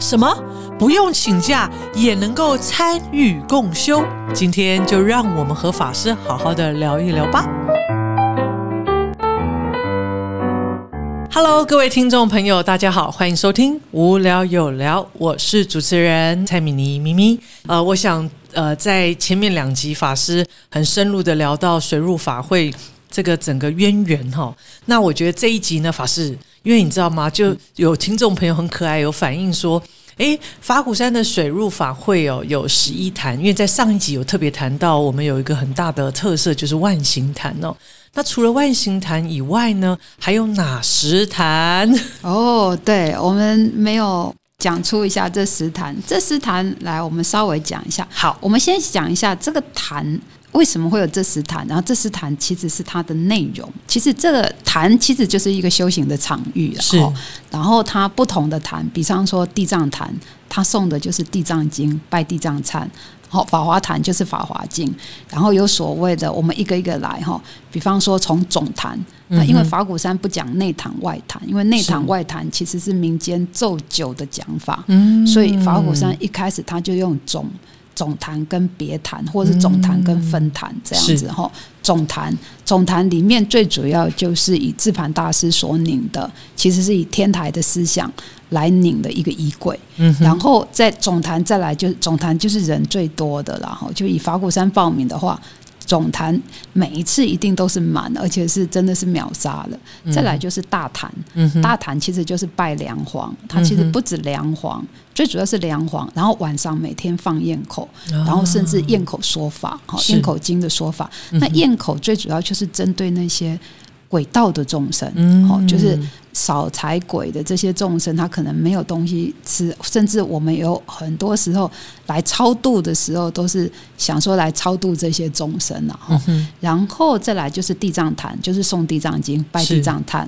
什么？不用请假也能够参与共修？今天就让我们和法师好好的聊一聊吧。Hello，各位听众朋友，大家好，欢迎收听无聊有聊，我是主持人蔡米妮咪咪。呃，我想呃，在前面两集法师很深入的聊到水入法会这个整个渊源哈，那我觉得这一集呢，法师，因为你知道吗，就有听众朋友很可爱，有反映说。诶，法鼓山的水入法会哦，有十一坛。因为在上一集有特别谈到，我们有一个很大的特色，就是万形坛哦。那除了万形坛以外呢，还有哪十坛？哦，对，我们没有讲出一下这十坛。这十坛来，我们稍微讲一下。好，我们先讲一下这个坛。为什么会有这十坛？然后这十坛其实是它的内容。其实这个坛其实就是一个修行的场域是。然后它不同的坛，比方说地藏坛，它送的就是地藏经，拜地藏忏。好，法华坛就是法华经。然后有所谓的，我们一个一个来哈。比方说从总坛，那因为法鼓山不讲内坛外坛，因为内坛外坛其实是民间奏酒的讲法。嗯。所以法鼓山一开始他就用总。总坛跟别坛，或者是总坛跟分坛这样子哈。总坛总坛里面最主要就是以智盘大师所拧的，其实是以天台的思想来拧的一个衣柜。嗯，然后在总坛再来就是总坛就是人最多的然后就以法鼓山报名的话。总坛每一次一定都是满，而且是真的是秒杀了。再来就是大坛，大坛其实就是拜梁皇，它其实不止梁皇，最主要是梁皇。然后晚上每天放焰口，然后甚至焰口说法，哈，焰口经的说法。那焰口最主要就是针对那些轨道的众生，好，就是。少财鬼的这些众生，他可能没有东西吃，甚至我们有很多时候来超度的时候，都是想说来超度这些众生了哈。然后再来就是地藏坛，就是送地藏经、拜地藏坛；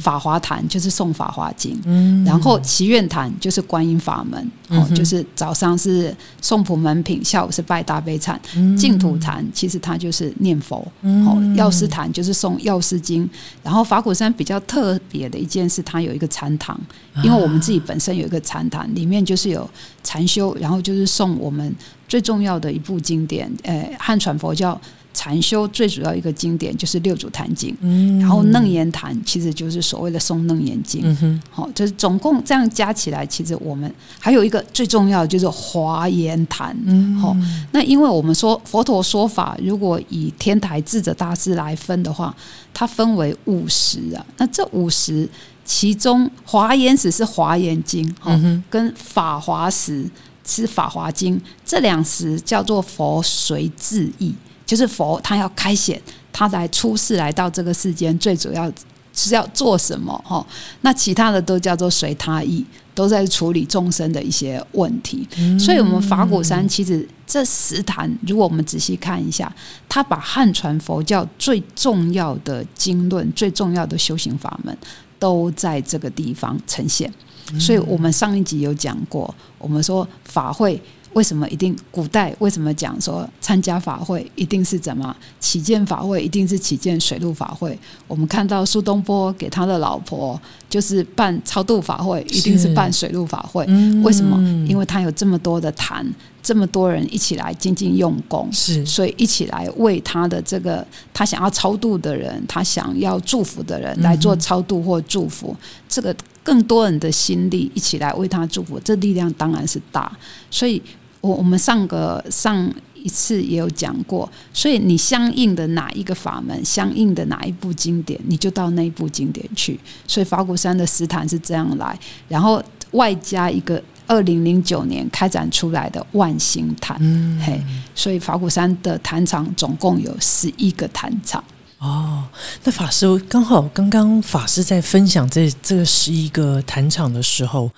法华坛就是送法华经。然后祈愿坛就是观音法门，哦，就是早上是送普门品，下午是拜大悲忏。净土坛其实它就是念佛，哦，药师坛就是送药师经。然后法鼓山比较特别的。一件事，它有一个禅堂，因为我们自己本身有一个禅堂，里面就是有禅修，然后就是送我们最重要的一部经典，呃，汉传佛教禅修最主要一个经典就是六祖坛经，嗯，然后楞严坛其实就是所谓的诵楞严经，嗯好，就是总共这样加起来，其实我们还有一个最重要的就是华严坛，嗯，好，那因为我们说佛陀说法，如果以天台智者大师来分的话。它分为五十啊，那这五十其中华严史是华严经，哈，跟法华史是法华经，这两时叫做佛随智意，就是佛他要开显，他来出世来到这个世间，最主要是要做什么？哈，那其他的都叫做随他意。都在处理众生的一些问题，所以，我们法鼓山其实这十坛，如果我们仔细看一下，他把汉传佛教最重要的经论、最重要的修行法门，都在这个地方呈现。所以我们上一集有讲过，我们说法会。为什么一定古代为什么讲说参加法会一定是怎么起见法会一定是起见水陆法会？我们看到苏东坡给他的老婆就是办超度法会，一定是办水陆法会。为什么？因为他有这么多的坛，这么多人一起来精进用功，是所以一起来为他的这个他想要超度的人，他想要祝福的人来做超度或祝福。这个更多人的心力一起来为他祝福，这力量当然是大。所以。我我们上个上一次也有讲过，所以你相应的哪一个法门，相应的哪一部经典，你就到那一部经典去。所以法鼓山的石坛是这样来，然后外加一个二零零九年开展出来的万星坛，嗯嘿，所以法鼓山的坛场总共有十一个坛场。哦，那法师刚好刚刚法师在分享这这个十一个坛场的时候，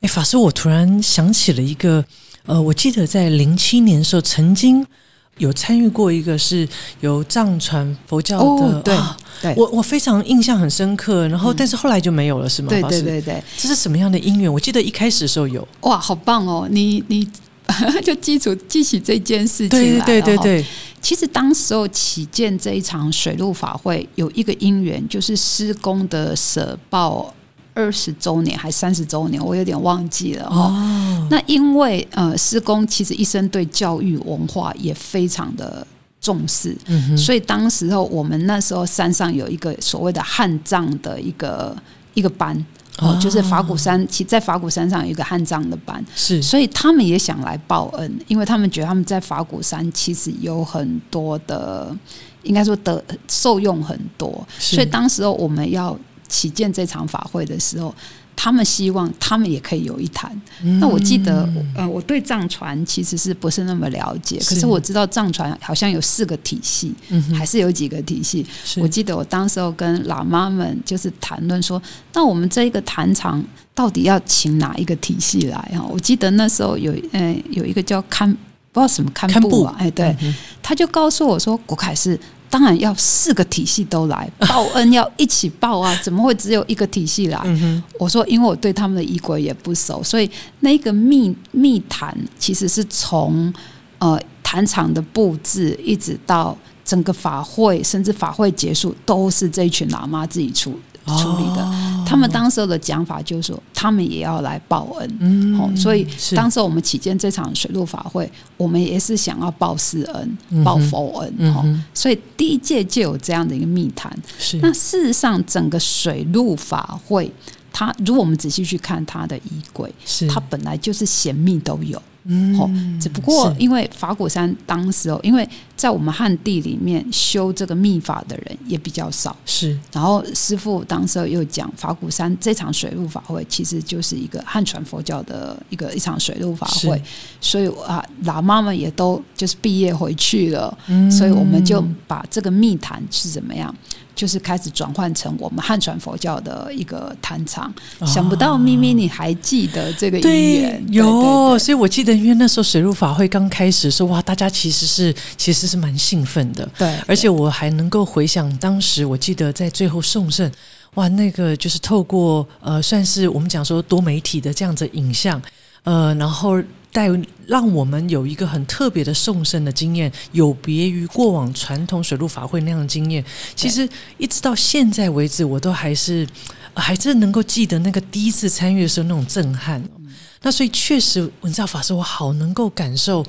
哎，法师我突然想起了一个。呃，我记得在零七年的时候，曾经有参与过一个是由藏传佛教的，对，对我我非常印象很深刻。然后，但是后来就没有了，是吗？对对对对，这是什么样的因缘？我记得一开始的时候有，哇，好棒哦！你你 就记住记起这件事情对对对对。其实当时候起见这一场水陆法会，有一个因缘，就是施工的舍报。二十周年还三十周年，我有点忘记了哦。哦，那因为呃，施工其实一生对教育文化也非常的重视，嗯，所以当时候我们那时候山上有一个所谓的汉藏的一个一个班。哦哦，就是法鼓山，其在法鼓山上有一个汉藏的班，是。所以他们也想来报恩，因为他们觉得他们在法鼓山其实有很多的，应该说得受用很多，所以当时候我们要起建这场法会的时候，他们希望他们也可以有一坛。那我记得，呃，我对藏传其实是不是那么了解，可是是我知道藏传好像有四个体系，嗯还是有几个体系。我记得我当时候跟喇嘛们就是谈论说，那我们这一个坛场到底要请哪一个体系来？哈？我记得那时候有呃有一个叫堪不知道什么堪堪布。布啊，哎对，嗯他就告诉我说，国凯是当然要四个体系都来 报恩，要一起报啊，怎么会只有一个体系来？嗯，我说，因为我对他们的仪轨也不熟，所以那个密密谈其实是从呃坛场的布置一直到整个法会，甚至法会结束，都是这一群喇嘛自己处处理的。哦他们当时候的讲法就是说，他们也要来报恩。嗯哦，所以当时我们起见这场水陆法会，我们也是想要报私恩、嗯报佛恩。哦所以第一届就有这样的一个密谈。是那事实上，整个水陆法会，它如果我们仔细去看它的衣柜，是它本来就是显密都有。嗯哦，只不过因为法鼓山当时哦，因为在我们汉地里面修这个秘法的人也比较少，是。然后师傅当时候又讲法鼓山这场水陆法会其实就是一个汉传佛教的一个一场水陆法会，所以啊，喇嘛们也都就是毕业回去了，嗯。所以我们就把这个密谈是怎么样，就是开始转换成我们汉传佛教的一个坛场。想不到咪咪你还记得这个对有，对对所以我记得，因为那时候水陆法会刚开始的时候，哇，大家其实是其实是蛮兴奋的，对，而且我还能够回想当时，我记得在最后送圣，哇，那个就是透过呃，算是我们讲说多媒体的这样子影像，呃，然后带让我们有一个很特别的送圣的经验，有别于过往传统水陆法会那样的经验。其实一直到现在为止，我都还是、呃还真能够记得那个第一次参与的时候那种震撼哦。那所以确实，文照法师，我好能够感受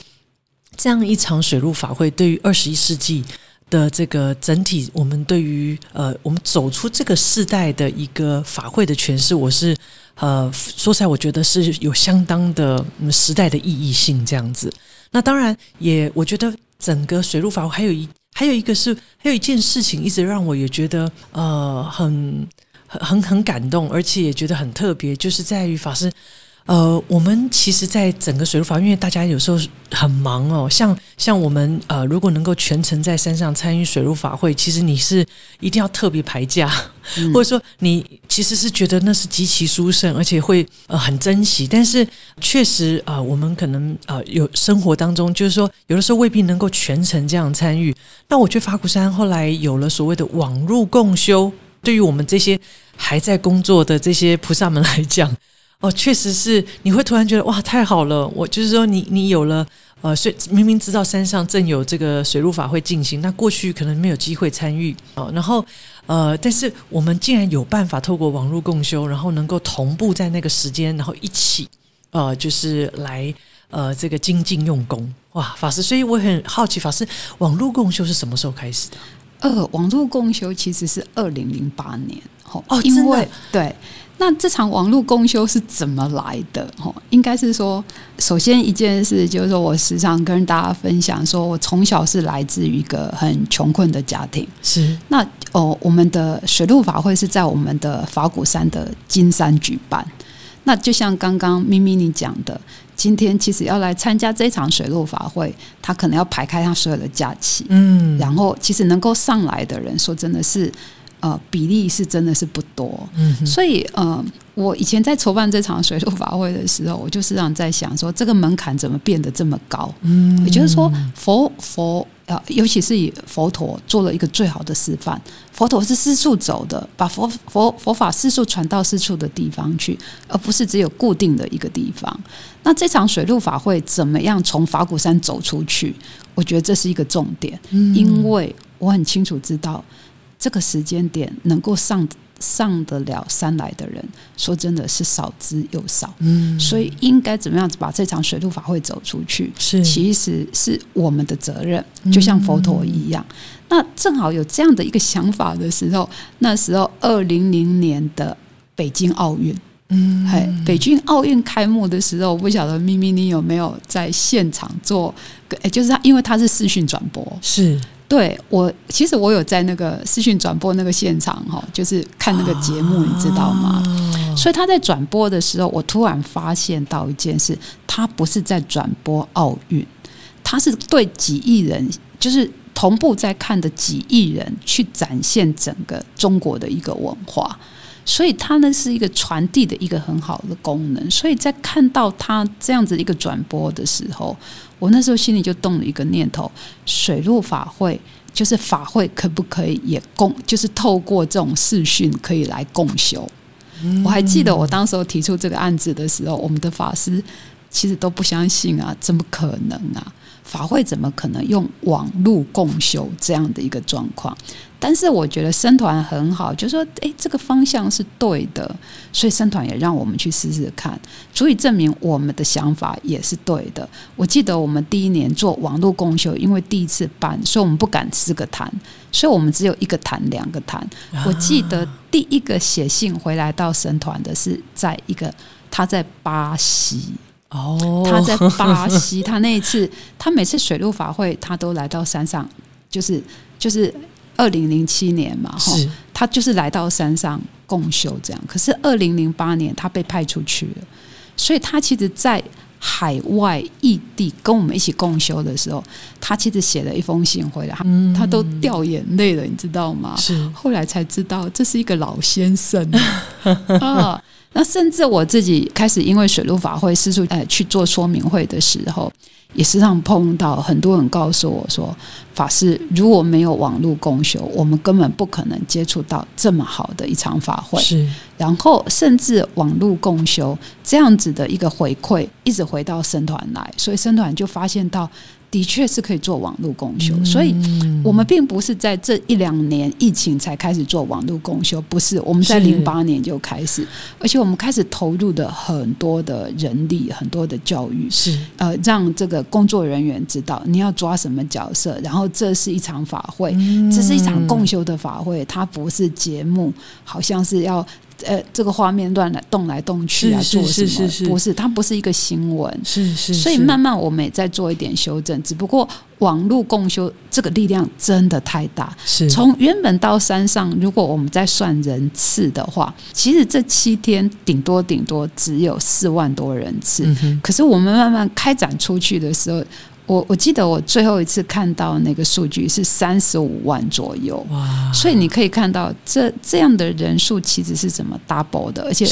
这样一场水陆法会对于二十一世纪的这个整体，我们对于呃，我们走出这个世代的一个法会的诠释，我是呃，说起来，我觉得是有相当的、嗯、时代的意义性这样子。那当然也，我觉得整个水陆法会还有一还有一个是还有一件事情，一直让我也觉得呃很很很很感动，而且也觉得很特别，就是在于法师。呃，我们其实，在整个水陆法，因为大家有时候很忙哦，像像我们呃，如果能够全程在山上参与水陆法会，其实你是一定要特别排假，嗯 或者说你其实是觉得那是极其殊胜，而且会呃很珍惜。但是确实啊、呃，我们可能呃有生活当中，就是说有的时候未必能够全程这样参与。那我觉得法鼓山后来有了所谓的网络共修，对于我们这些还在工作的这些菩萨们来讲。哦，确实是，你会突然觉得哇，太好了！我就是说你，你有了呃，所以明明知道山上正有这个水陆法会进行，那过去可能没有机会参与哦。然后呃，但是我们竟然有办法透过网络共修，然后能够同步在那个时间，然后一起呃，就是来呃这个精进用功哇，法师。所以我很好奇，法师网络共修是什么时候开始的？呃，网络共修其实是二零零八年哦哦因为对。那这场网络公休是怎么来的？哦，应该是说，首先一件事就是说我时常跟大家分享，说我从小是来自于一个很穷困的家庭。是那哦，我们的水陆法会是在我们的法鼓山的金山举办。那就像刚刚咪咪你讲的，今天其实要来参加这场水陆法会，他可能要排开他所有的假期。嗯，然后其实能够上来的人，说真的是，呃，比例是真的是不多。嗯所以，呃，我以前在筹办这场水陆法会的时候，我就时常在想说，这个门槛怎么变得这么高？嗯也就是说，佛佛呃，尤其是以佛陀做了一个最好的示范。佛陀是四处走的，把佛佛佛法四处传到四处的地方去，而不是只有固定的一个地方。那这场水陆法会怎么样从法鼓山走出去？我觉得这是一个重点，嗯因为我很清楚知道这个时间点能够上上得了山来的人，说真的是少之又少。嗯，所以应该怎么样子把这场水陆法会走出去？是，其实是我们的责任，就像佛陀一样。那正好有这样的一个想法的时候，那时候二零零年的北京奥运，嗯，嘿，北京奥运开幕的时候，我不晓得咪咪你有没有在现场做？哎，就是他，因为他是视讯转播，是。对我，其实我有在那个视讯转播那个现场哈，就是看那个节目，你知道吗？所以他在转播的时候，我突然发现到一件事，他不是在转播奥运，他是对几亿人，就是同步在看的几亿人去展现整个中国的一个文化。所以它呢是一个传递的一个很好的功能，所以在看到它这样子一个转播的时候，我那时候心里就动了一个念头：水陆法会就是法会，可不可以也共，就是透过这种视讯可以来共修？我还记得我当时候提出这个案子的时候，我们的法师其实都不相信啊，怎么可能啊？法会怎么可能用网络共修这样的一个状况？但是我觉得生团很好，就说诶，这个方向是对的，所以生团也让我们去试试看，足以证明我们的想法也是对的。我记得我们第一年做网络共修，因为第一次办，所以我们不敢四个谈，所以我们只有一个谈，两个谈。我记得第一个写信回来到生团的是在一个他在巴西。哦，他在巴西，他那一次，他每次水陆法会，他都来到山上，就是就是二零零七年嘛，哈，他就是来到山上共修这样。可是二零零八年他被派出去了，所以他其实，在海外异地跟我们一起共修的时候，他其实写了一封信回来，他都掉眼泪了，你知道吗？是后来才知道，这是一个老先生啊。那甚至我自己开始因为水陆法会四处呃去做说明会的时候，也时常碰到很多人告诉我说，法师如果没有网络共修，我们根本不可能接触到这么好的一场法会。是，然后甚至网络共修这样子的一个回馈，一直回到生团来，所以生团就发现到。的确是可以做网络共修，所以我们并不是在这一两年疫情才开始做网络共修，不是我们在零八年就开始，而且我们开始投入的很多的人力、很多的教育，是。呃让这个工作人员知道你要抓什么角色，然后这是一场法会，这是一场共修的法会，它不是节目，好像是要。呃，这个画面乱来动来动去啊，做什么？不是，它不是一个新闻。是是。所以慢慢我们也在做一点修正，只不过网络共修这个力量真的太大。是。从原本到山上，如果我们在算人次的话，其实这七天顶多顶多只有四万多人次。嗯可是我们慢慢开展出去的时候。我我记得我最后一次看到那个数据是三十五万左右，哇！所以你可以看到这这样的人数其实是怎么 double 的，而且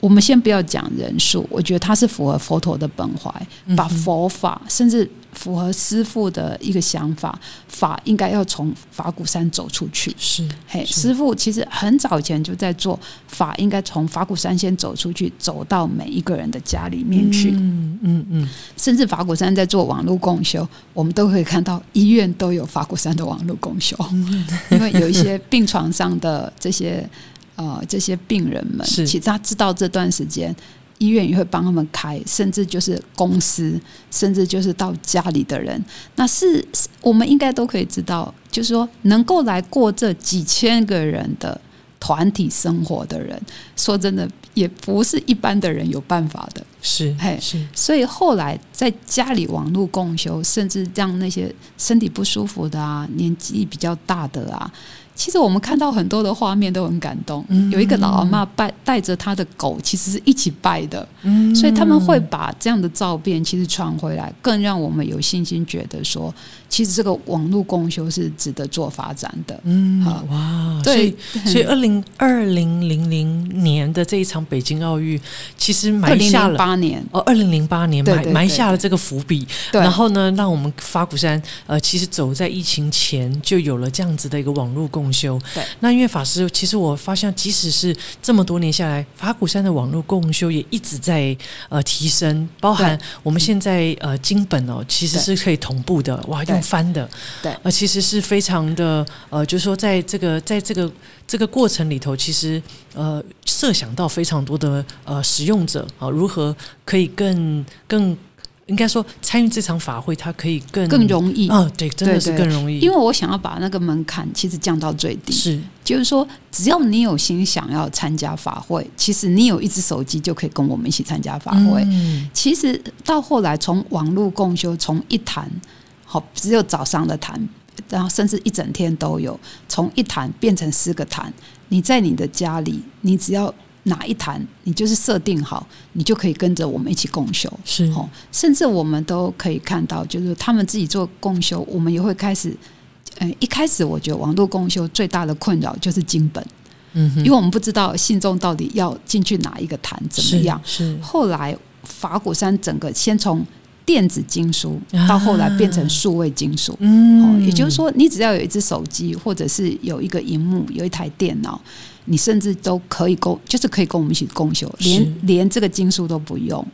我们先不要讲人数，我觉得它是符合佛陀的本怀，把佛法甚至。符合师傅的一个想法，法应该要从法鼓山走出去。是，嘿，师傅其实很早以前就在做法，应该从法鼓山先走出去，走到每一个人的家里面去。嗯嗯嗯，甚至法鼓山在做网络共修，我们都可以看到医院都有法鼓山的网络共修，因为有一些病床上的这些呃这些病人们，其实他知道这段时间。医院也会帮他们开，甚至就是公司，甚至就是到家里的人，那是我们应该都可以知道，就是说能够来过这几千个人的团体生活的人，说真的，也不是一般的人有办法的。是，嘿，是。所以后来在家里网络共修，甚至让那些身体不舒服的啊，年纪比较大的啊。其实我们看到很多的画面都很感动。嗯有一个老阿妈拜带着她的狗，其实是一起拜的。嗯所以他们会把这样的照片其实传回来，更让我们有信心觉得说，其实这个网络共修是值得做发展的。嗯，哇，对，所以 二零二零零零年的这一场北京奥运，其实埋下了八年哦，二零零八年埋埋下了这个伏笔。然后呢，让我们法鼓山呃，其实走在疫情前就有了这样子的一个网络共。共修。对，那因为法师，其实我发现，即使是这么多年下来，法鼓山的网络共修也一直在呃提升，包含我们现在呃经本哦，其实是可以同步的，哇，用翻的，对，呃，其实是非常的呃，就是说在这个在这个这个过程里头，其实呃设想到非常多的呃使用者啊，如何可以更更。应该说，参与这场法会，它可以更更容易啊，对，真的是更容易。因为我想要把那个门槛其实降到最低，是，就是说，只要你有心想要参加法会，其实你有一只手机就可以跟我们一起参加法会。其实到后来，从网络共修，从一坛好只有早上的坛，然后甚至一整天都有，从一坛变成四个坛，你在你的家里，你只要。哪一坛，你就是设定好，你就可以跟着我们一起共修。是哦，甚至我们都可以看到，就是他们自己做共修，我们也会开始。嗯，一开始我觉得网络共修最大的困扰就是经本，嗯，因为我们不知道信众到底要进去哪一个坛怎么样。是后来法鼓山整个先从电子经书到后来变成数位经书，嗯，也就是说，你只要有一只手机，或者是有一个荧幕，有一台电脑。你甚至都可以共，就是可以跟我们一起共修，连连这个经书都不用，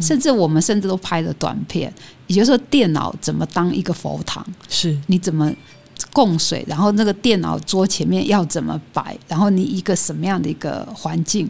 甚至我们甚至都拍了短片。也就是说，电脑怎么当一个佛堂？是你怎么供水？然后那个电脑桌前面要怎么摆？然后你一个什么样的一个环境？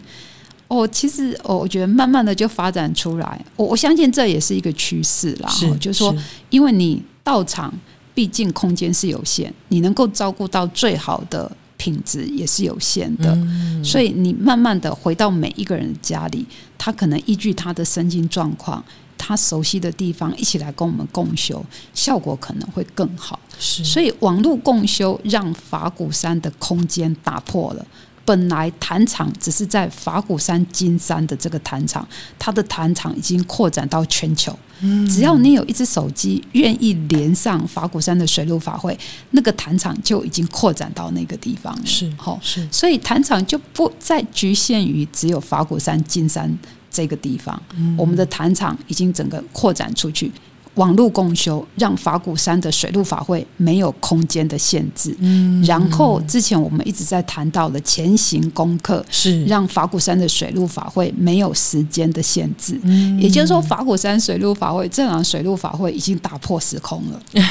哦，其实哦，我觉得慢慢的就发展出来。我我相信这也是一个趋势啦。是，就是说，因为你到场，毕竟空间是有限，你能够照顾到最好的。品质也是有限的，所以你慢慢的回到每一个人家里，他可能依据他的身心状况，他熟悉的地方，一起来跟我们共修，效果可能会更好。是，所以网络共修让法鼓山的空间打破了。本来坛场只是在法鼓山金山的这个坛场，它的坛场已经扩展到全球。嗯，只要你有一只手机，愿意连上法鼓山的水陆法会，那个坛场就已经扩展到那个地方。是，好，是，所以坛场就不再局限于只有法鼓山金山这个地方。嗯，我们的坛场已经整个扩展出去。网络共修让法鼓山的水陆法会没有空间的限制，嗯，然后之前我们一直在谈到的前行功课是。让法鼓山的水陆法会没有时间的限制，嗯，也就是说法鼓山水陆法会这场水陆法会已经打破时空了。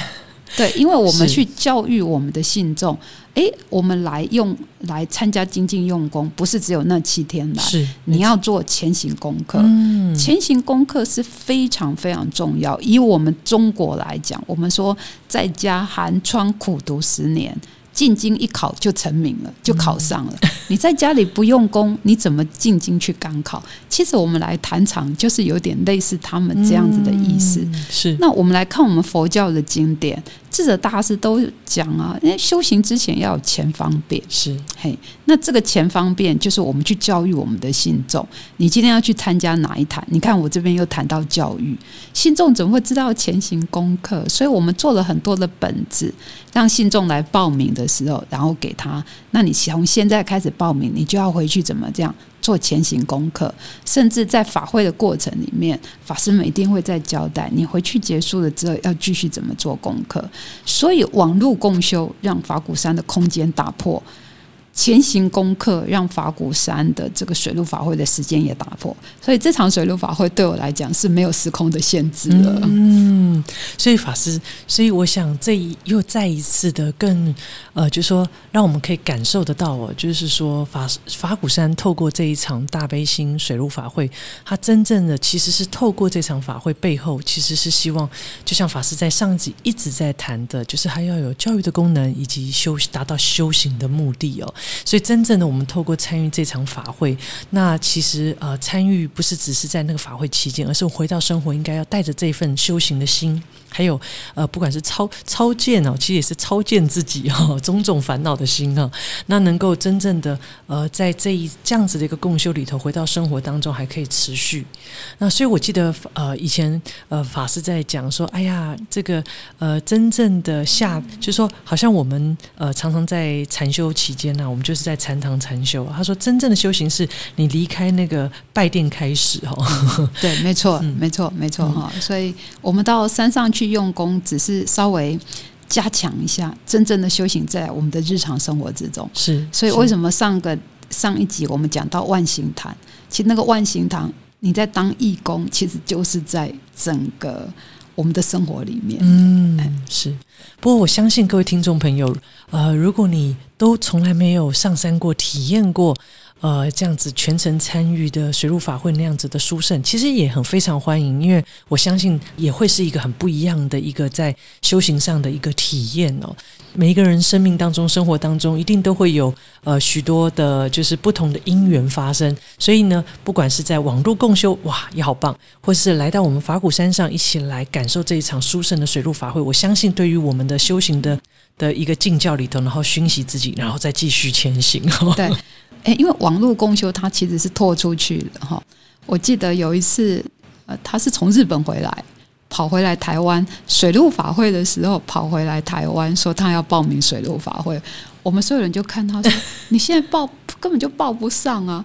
对，因为我们去教育我们的信众，哎，我们来用来参加精进用功，不是只有那七天来，是你要做前行功课。嗯，前行功课是非常非常重要。以我们中国来讲，我们说在家寒窗苦读十年。进京一考就成名了，就考上了。你在家里不用功，你怎么进京去赶考？其实我们来谈场，就是有点类似他们这样子的意思。是。那我们来看我们佛教的经典，智者大师都讲啊，因为修行之前要有前方便。是。嘿，那这个前方便就是我们去教育我们的信众。你今天要去参加哪一坛？你看我这边又谈到教育，信众怎么会知道前行功课？所以我们做了很多的本子，让信众来报名的。时候，然后给他，那你从现在开始报名，你就要回去怎么这样做前行功课，甚至在法会的过程里面，法师们一定会在交代，你回去结束了之后要继续怎么做功课。所以网络共修让法鼓山的空间打破。前行功课让法鼓山的这个水陆法会的时间也打破，所以这场水陆法会对我来讲是没有时空的限制了。嗯，所以法师，所以我想这一又再一次的更呃，就是说让我们可以感受得到哦，就是说法法鼓山透过这一场大悲心水陆法会，它真正的其实是透过这场法会背后，其实是希望，就像法师在上集一直在谈的，就是还要有教育的功能以及修达到修行的目的哦。所以，真正的我们透过参与这场法会，那其实呃，参与不是只是在那个法会期间，而是回到生活应该要带着这份修行的心，还有呃，不管是超超见哦，其实也是超见自己哈，种种烦恼的心啊，那能够真正的呃，在这一这样子的一个共修里头，回到生活当中还可以持续。那所以我记得呃，以前呃，法师在讲说，哎呀，这个呃，真正的下，就是说，好像我们呃，常常在 禅修期间呢。我们就是在禅堂禅修。他说，真正的修行是你离开那个拜殿开始哈。对，没错，没错，没错哈。所以我们到山上去用功，只是稍微。加强一下真正的修行在我们的日常生活之中。是，所以为什么上个上一集我们讲到万行堂，其实那个万行堂，你在当义工，其实就是在整个我们的生活里面。嗯，是。不过我相信各位听众朋友，呃，如果你都从来没有上山过、体验过。呃，这样子全程参与的水陆法会那样子的殊胜，其实也很非常欢迎，因为我相信也会是一个很不一样的一个在修行上的一个体验哦。每一个人生命当中、生活当中，一定都会有呃许多的，就是不同的因缘发生。所以呢，不管是在网络共修，哇，也好棒；或是来到我们法鼓山上一起来感受这一场殊胜的水陆法会，我相信对于我们的修行的的一个境教里头，然后熏习自己，然后再继续前行。对。哎，因为网络公修它其实是拓出去的哈。我记得有一次，呃，他是从日本回来，跑回来台湾水陆法会的时候，跑回来台湾说他要报名水陆法会。我们所有人就看他说：“ 你现在报根本就报不上啊。”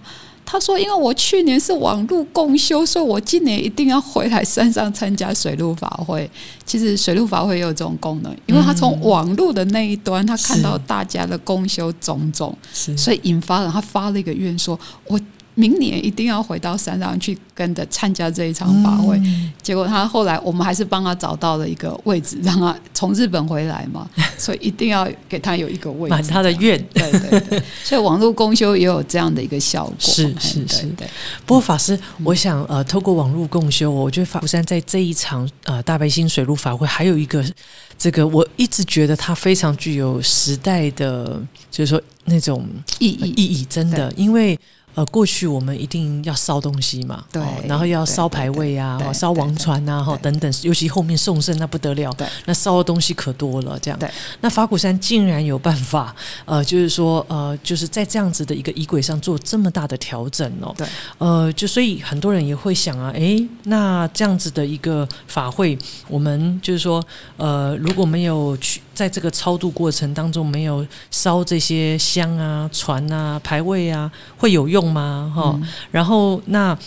他说：“因为我去年是网路共修，所以我今年一定要回来山上参加水陆法会。其实水陆法会也有这种功能，因为他从网路的那一端，他看到大家的共修种种，所以引发了他发了一个愿，说我。”明年一定要回到山上去跟着参加这一场法会。结果他后来，我们还是帮他找到了一个位置，让他从日本回来嘛，所以一定要给他有一个位置，满他的愿。对对对，所以网络公修也有这样的一个效果。是是是。不过法师，我想呃，透过网络共修，我觉得法鼓山在这一场呃大白星水陆法会，还有一个这个，我一直觉得它非常具有时代的，就是说那种意义意义，真的，因为。呃，过去我们一定要烧东西嘛，对，然后要烧牌位啊，烧王船啊，哈等等，尤其后面送圣那不得了，对，那烧的东西可多了，这样。对，那法鼓山竟然有办法，呃，就是说，呃，就是在这样子的一个仪轨上做这么大的调整哦，对，呃，就所以很多人也会想啊，哎，那这样子的一个法会，我们就是说，呃，如果没有去在这个超度过程当中没有烧这些香啊、船啊、排位啊，会有用？用吗？哈，然后那，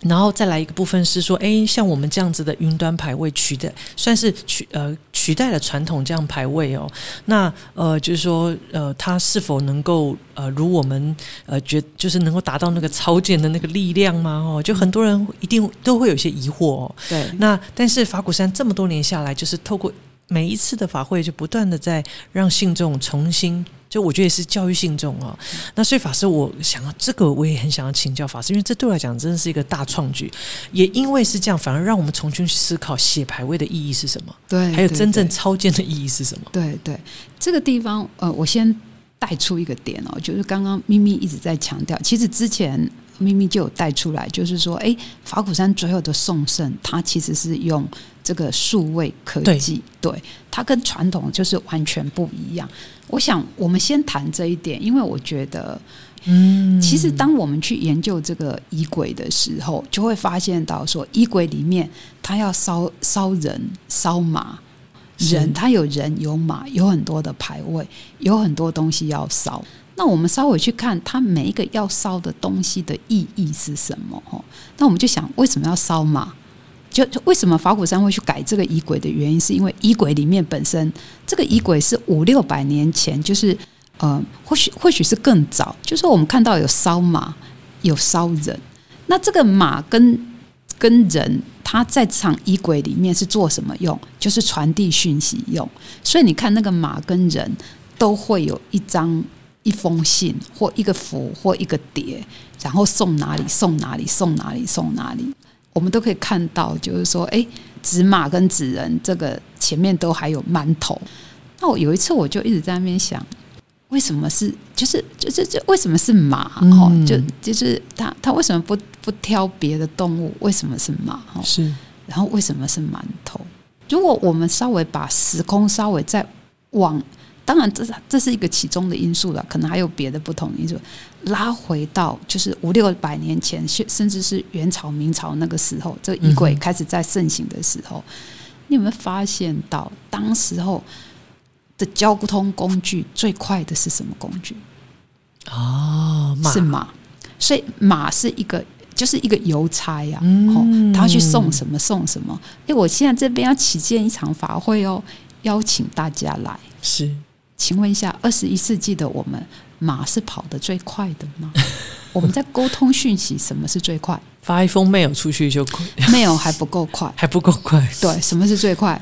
然后再来一个部分是说，哎，像我们这样子的云端排位取代，算是取呃取代了传统这样排位哦。那呃，就是说呃，它是否能够呃，如我们呃觉，就是能够达到那个超荐的那个力量吗？哦，就很多人一定都会有些疑惑哦。对，那但是法鼓山这么多年下来，就是透过每一次的法会，就不断的在让信众重新。就我觉得是教育性重哦，那所以法师，我想要这个我也很想要请教法师，因为这对我来讲真的是一个大创举，也因为是这样，反而让我们重新去思考写牌位的意义是什么，对，还有真正超荐的意义是什么？对对，这个地方呃，我先带出一个点哦，就是刚刚咪咪一直在强调，其实之前咪咪就有带出来，就是说，哎，法鼓山所有的颂圣，它其实是用。这个数位科技，对它跟传统就是完全不一样。我想我们先谈这一点，因为我觉得，嗯，其实当我们去研究这个仪轨的时候，就会发现到说，仪轨里面它要烧烧人、烧马，人它有人有马，有很多的牌位，有很多东西要烧。那我们稍微去看它每一个要烧的东西的意义是什么？哦，那我们就想，为什么要烧马？就为什么法鼓山会去改这个仪轨的原因，是因为仪轨里面本身这个仪轨是五六百年前，就是呃，或许或许是更早，就是我们看到有烧马，有烧人。那这个马跟跟人，它在场仪轨里面是做什么用？就是传递讯息用。所以你看那个马跟人都会有一张一封信，或一个符，或一个碟，然后送哪里送哪里送哪里送哪里。我们都可以看到，就是说，哎，纸马跟纸人这个前面都还有馒头。那我有一次我就一直在那边想，为什么是就是就是这为什么是马？哦，就就是他他为什么不不挑别的动物？为什么是马？哦，是。然后为什么是馒头？如果我们稍微把时空稍微再往。当然，这是这是一个其中的因素了，可能还有别的不同因素。拉回到就是五六百年前，甚至是元朝、明朝那个时候，这个衣柜开始在盛行的时候，你有没有发现到，当时候的交通工具最快的是什么工具？哦，是马。所以马是一个，就是一个邮差呀。哦，他去送什么送什么。哎，我现在这边要起建一场法会哦。邀请大家来。是，请问一下，二十一世纪的我们，马是跑得最快的吗？我们在沟通讯息，什么是最快？发一封 mail 出去就快，没有还不够快，还不够快。对，什么是最快？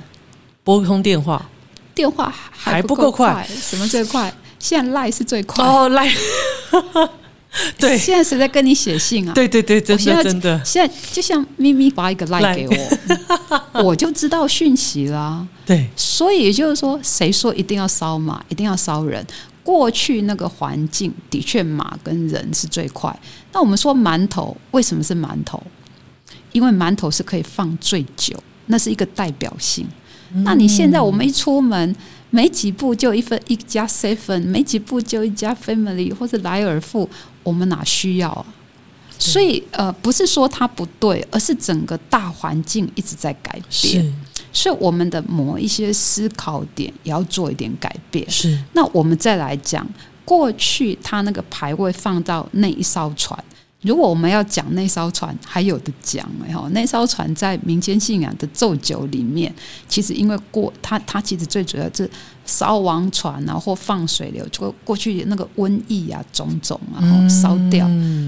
拨通电话，电话还不不够快快，什么最快？现在赖是最快。哦，来，对现在谁在跟你写信啊？对对对，真我现在的真的，现在就像咪咪发一个赖赖给我，我就知道讯息啦、对所以也就是说，谁说一定要烧马，一定要烧人？过去那个环境的确马跟人是最快。那我们说馒头为什么是馒头？因为馒头是可以放最久，那是一个代表性。那你现在我们一出门，没几步就一分一家 seven，没几步就一家 family 或者莱尔富，我们哪需要啊？所以呃，不是说它不对，而是整个大环境一直在改变。是所以我们的某一些思考点也要做一点改变。是那我们再来讲，过去他那个牌位放到那一艘船，如果我们要讲那艘船，还有的讲哎哈，那艘船在民间信仰的咒酒里面，其实因为过它它其实最主要是烧王船啊，或放水流，就过去那个瘟疫啊种种啊，然后烧掉。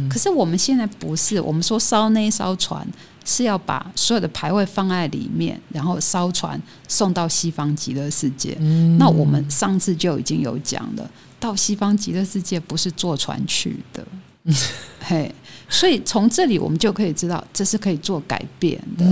可是我们现在不是，我们说烧那一艘船是要把所有的牌位放在里面，然后烧船送到西方极乐世界。那我们上次就已经有讲了，到西方极乐世界不是坐船去的，嘿，所以从这里我们就可以知道，这是可以做改变的。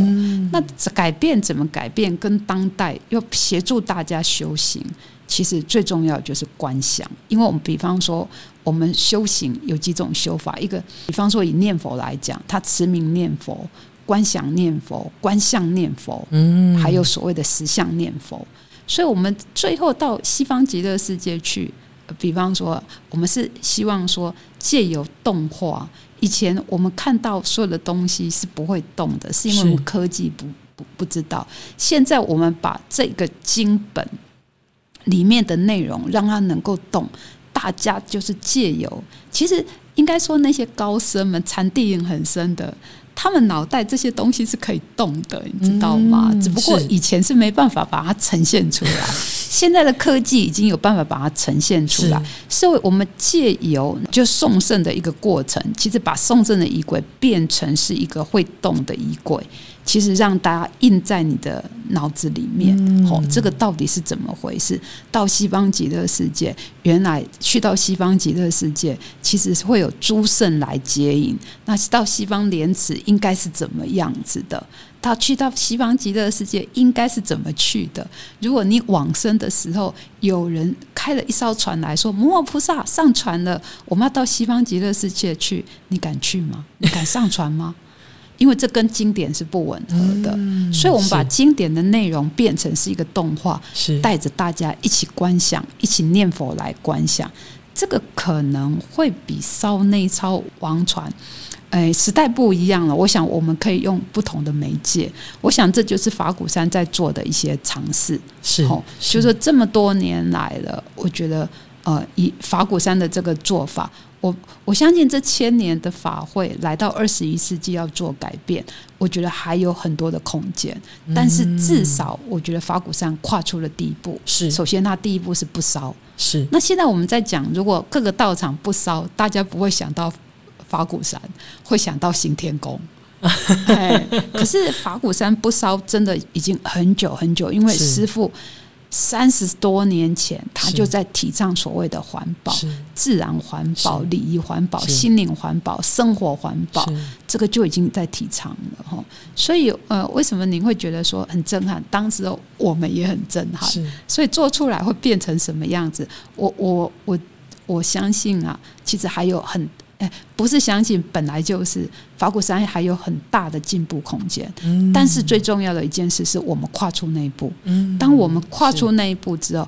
那改变怎么改变？跟当代要协助大家修行，其实最重要就是观想，因为我们比方说。我们修行有几种修法，一个比方说以念佛来讲，他持名念佛、观想念佛、观相念佛，嗯，还有所谓的实相念佛。所以，我们最后到西方极乐世界去，呃比方说，我们是希望说借由动画，以前我们看到所有的东西是不会动的，是因为我们科技不不不知道。现在我们把这个经本里面的内容让它能够动，大家就是借由，其实应该说那些高僧们禅地隐很深的。他们脑袋这些东西是可以动的，你知道吗？嗯只不过以前是没办法把它呈现出来，现在的科技已经有办法把它呈现出来。是为我们借由就送圣的一个过程，其实把送圣的衣柜变成是一个会动的衣柜，其实让大家印在你的脑子里面。哦，这个到底是怎么回事？到西方极乐世界，原来去到西方极乐世界，其实是会有诸圣来接引。那到西方莲池应该是怎么样子的？他去到西方极乐世界应该是怎么去的？如果你往生的时候，有人开了一艘船来说：“摩诃菩萨上船了，我们要到西方极乐世界去，你敢去吗？你敢上船吗？”因为这跟经典是不吻合的，所以我们把经典的内容变成是一个动画，是带着大家一起观想，一起念佛来观想。这个可能会比烧那艘王传，哎，时代不一样了。我想我们可以用不同的媒介，我想这就是法鼓山在做的一些尝试。是哦，就说这么多年来了，我觉得呃，以法鼓山的这个做法，我我相信这千年的法会来到二十一世纪要做改变，我觉得还有很多的空间。但是至少我觉得法鼓山跨出了第一步。是首先，它第一步是不烧。是那现在我们在讲，如果各个道场不烧，大家不会想到法鼓山，会想到行天宫。哎，可是法鼓山不烧，真的已经很久很久，因为师傅三十多年前他就在提倡所谓的环保、自然环保、礼仪环保、心灵环保、生活环保，这个就已经在提倡了哈。所以呃，为什么您会觉得说很震撼？当时我们也很震撼，所以做出来会变成什么样子？我我我我相信啊，其实还有很哎，不是相信，本来就是法鼓山还有很大的进步空间。嗯但是最重要的一件事是我们跨出那一步。嗯当我们跨出那一步之后，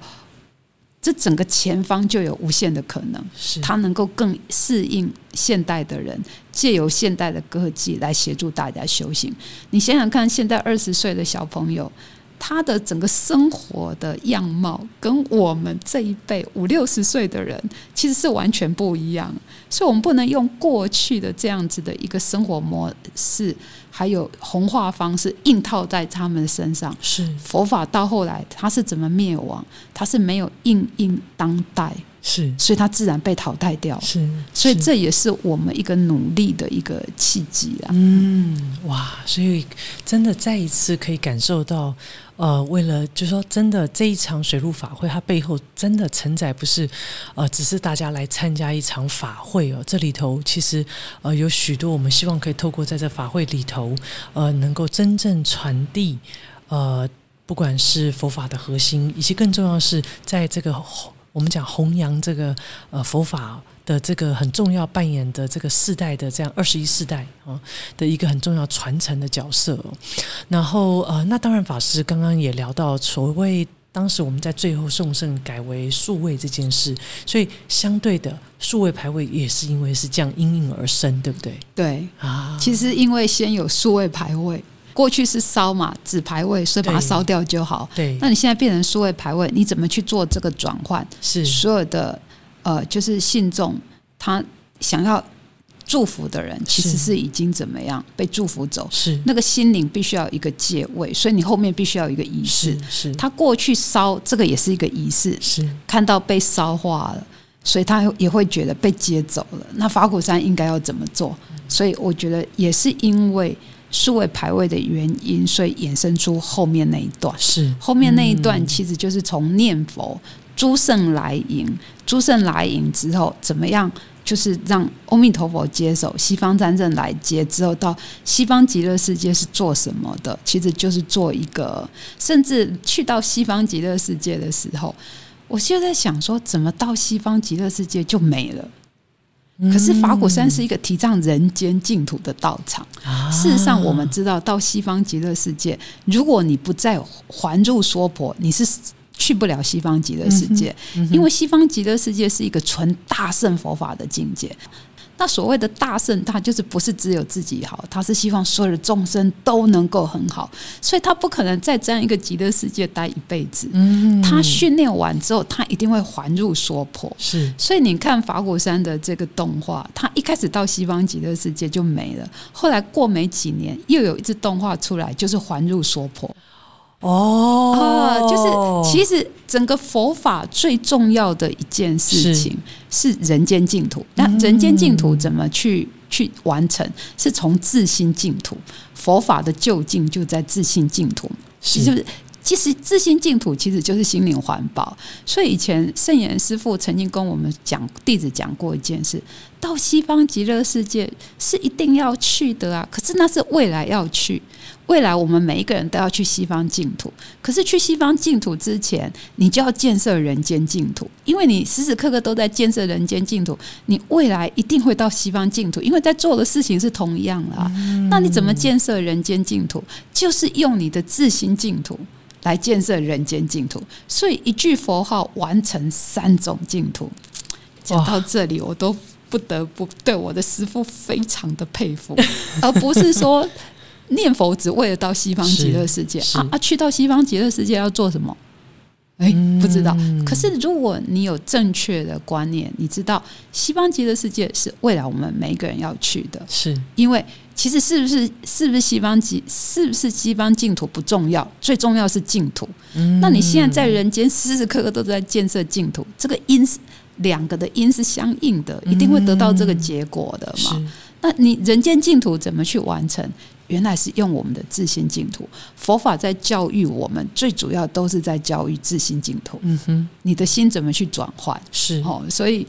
这整个前方就有无限的可能。是它能够更适应现代的人，借由现代的科技来协助大家修行。你想想看，现在二十岁的小朋友，他的整个生活的样貌跟我们这一辈五六十岁的人其实是完全不一样，所以我们不能用过去的这样子的一个生活模式，还有红化方式硬套在他们身上。是佛法到后来它是怎么灭亡？它是没有应应当代，是所以它自然被淘汰掉。是，是所以这也是我们一个努力的一个契机啊。嗯，哇，所以真的再一次可以感受到，呃，为了就说，真的这一场水陆法会，它背后真的承载不是，呃，只是大家来参加一场法会哦，这里头其实呃有许多我们希望可以透过在这法会里头，呃，能够真正传递，呃，不管是佛法的核心，以及更重要的是，在这个我们讲弘扬这个呃佛法。的这个很重要扮演的这个世代的这样二十一世代啊的一个很重要传承的角色、哦，然后呃，那当然法师刚刚也聊到所谓当时我们在最后送圣改为数位这件事，所以相对的数位排位也是因为是这样因应而生，对不对？对，啊，其实因为先有数位排位，过去是烧嘛纸牌位，所以把它烧掉就好。对，那你现在变成数位排位，你怎么去做这个转换？是所有的呃，就是信众他想要祝福的人，其实是是已经怎么样被祝福走？是那个心灵必须要有一个借位，所以你后面必须要有一个仪式是。是他过去烧这个也是一个仪式，是看到被烧化了，所以他也会觉得被接走了。那法鼓山应该要怎么做？所以我觉得也是因为数位排位的原因，所以衍生出后面那一段。是后面那一嗯段其实就是从念佛，诸圣来迎，诸圣来迎之后怎么样？就是让阿弥陀佛接手，西方三圣来接之后，到西方极乐世界是做什么的？其实就是做一个，甚至去到西方极乐世界的时候，我就在想说，怎么到西方极乐世界就没了？可是法鼓山是一个提倡人间净土的道场。啊事实上，我们知道到西方极乐世界，如果你不再还入娑婆，你是去不了西方极乐世界，因为西方极乐世界是一个纯大圣佛法的境界。那所谓的大圣，他就是不是只有自己好，他是希望所有的众生都能够很好，所以他不可能在这样一个极乐世界待一辈子。嗯。他训练完之后，他一定会还入娑婆。是。所以你看法鼓山的这个动画，他一开始到西方极乐世界就没了，后来过没几年又有一只动画出来，就是还入娑婆哦。啊，就是其实整个佛法最重要的一件事情是。人间净土。那人间净土怎么去去完成？是从自心净土，佛法的究竟就在自心净土，是。就是。其实自心净土其实就是心灵环保，所以以前圣严师父曾经跟我们讲，弟子讲过一件事：到西方极乐世界是一定要去的啊，可是那是未来要去，未来我们每一个人都要去西方净土。可是去西方净土之前，你就要建设人间净土，因为你时时刻刻都在建设人间净土，你未来一定会到西方净土，因为在做的事情是同样的啊。那你怎么建设人间净土？就是用你的自心净土。来建设人间净土，所以一句佛号完成三种净土。讲到这里，我都不得不对我的师父非常的佩服，而不是说念佛只为了到西方极乐世界啊啊！去到西方极乐世界要做什么？哎，不知道。可是如果你有正确的观念，你知道西方极乐世界是未来我们每一个人要去的，是因为其实是不是是不是西方极是不是西方净土不重要，最重要是净土。嗯那你现在在人间时时刻刻都在建设净土，这个因是两个的因是相应的，一定会得到这个结果的嘛。是那你人间净土怎么去完成？原来是用我们的自心净土。佛法在教育我们，最主要都是在教育自心净土。嗯哼你的心怎么去转换？是哦，所以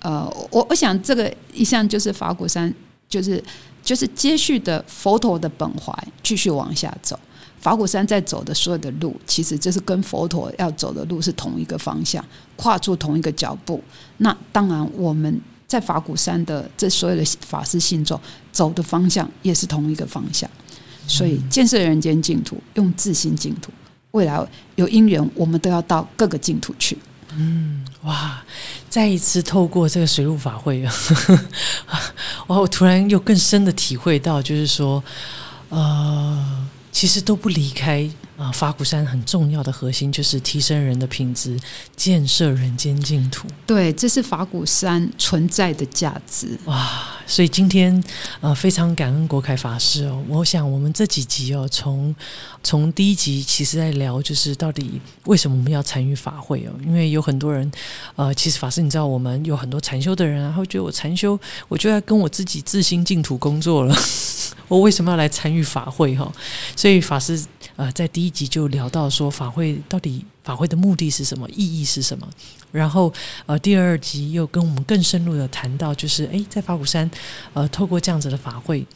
呃，我我想这个一项就是法鼓山，就是就是接续的佛陀的本怀，继续往下走。法鼓山在走的所有的路，其实就是跟佛陀要走的路是同一个方向，跨出同一个脚步。那当然，我们在法鼓山的这所有的法师信众走的方向也是同一个方向。所以，建设人间净土，用自心净土，未来有因缘，我们都要到各个净土去。嗯哇！再一次透过这个水陆法会啊，哇！我突然又更深的体会到，就是说，呃，其实都不离开啊，法鼓山很重要的核心就是提升人的品质，建设人间净土。对，这是法鼓山存在的价值。哇，所以今天呃，非常感恩国凯法师哦。我想我们这几集哦，从从第一集其实在聊，就是到底为什么我们要参与法会哦？因为有很多人呃，其实法师你知道，我们有很多禅修的人啊，会觉得我禅修，我就要跟我自己自心净土工作了。我为什么要来参与法会哈？所以法师呃，在第一集就聊到说，法会到底法会的目的是什么，意义是什么？然后呃，第二集又跟我们更深入的谈到，就是诶，在法鼓山呃，透过这样子的法会，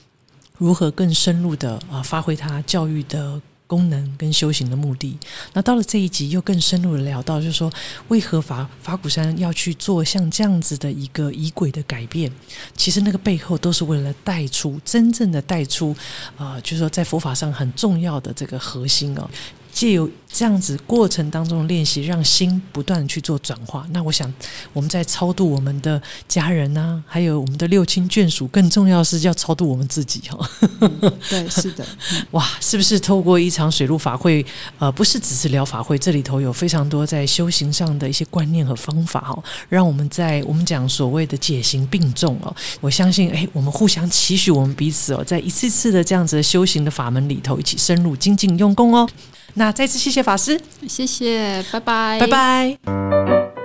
如何更深入的啊，发挥它教育的。功能跟修行的目的，那到了这一集又更深入的聊到，就是说为何法法鼓山要去做像这样子的一个仪轨的改变？其实那个背后都是为了带出真正的带出啊，就是说在佛法上很重要的这个核心哦。借由这样子过程当中的练习，让心不断去做转化。那我想，我们在超度我们的家人呐，还有我们的六亲眷属，更重要是要超度我们自己哈。对，是的。哇，是不是透过一场水陆法会？呃，不是只是聊法会，这里头有非常多在修行上的一些观念和方法哦，让我们在我们讲所谓的解行并重哦。我相信，哎，我们互相期许，我们彼此哦，在一次次的这样子的修行的法门里头，一起深入精进用功哦。那再次谢谢法师。谢谢拜拜。拜拜。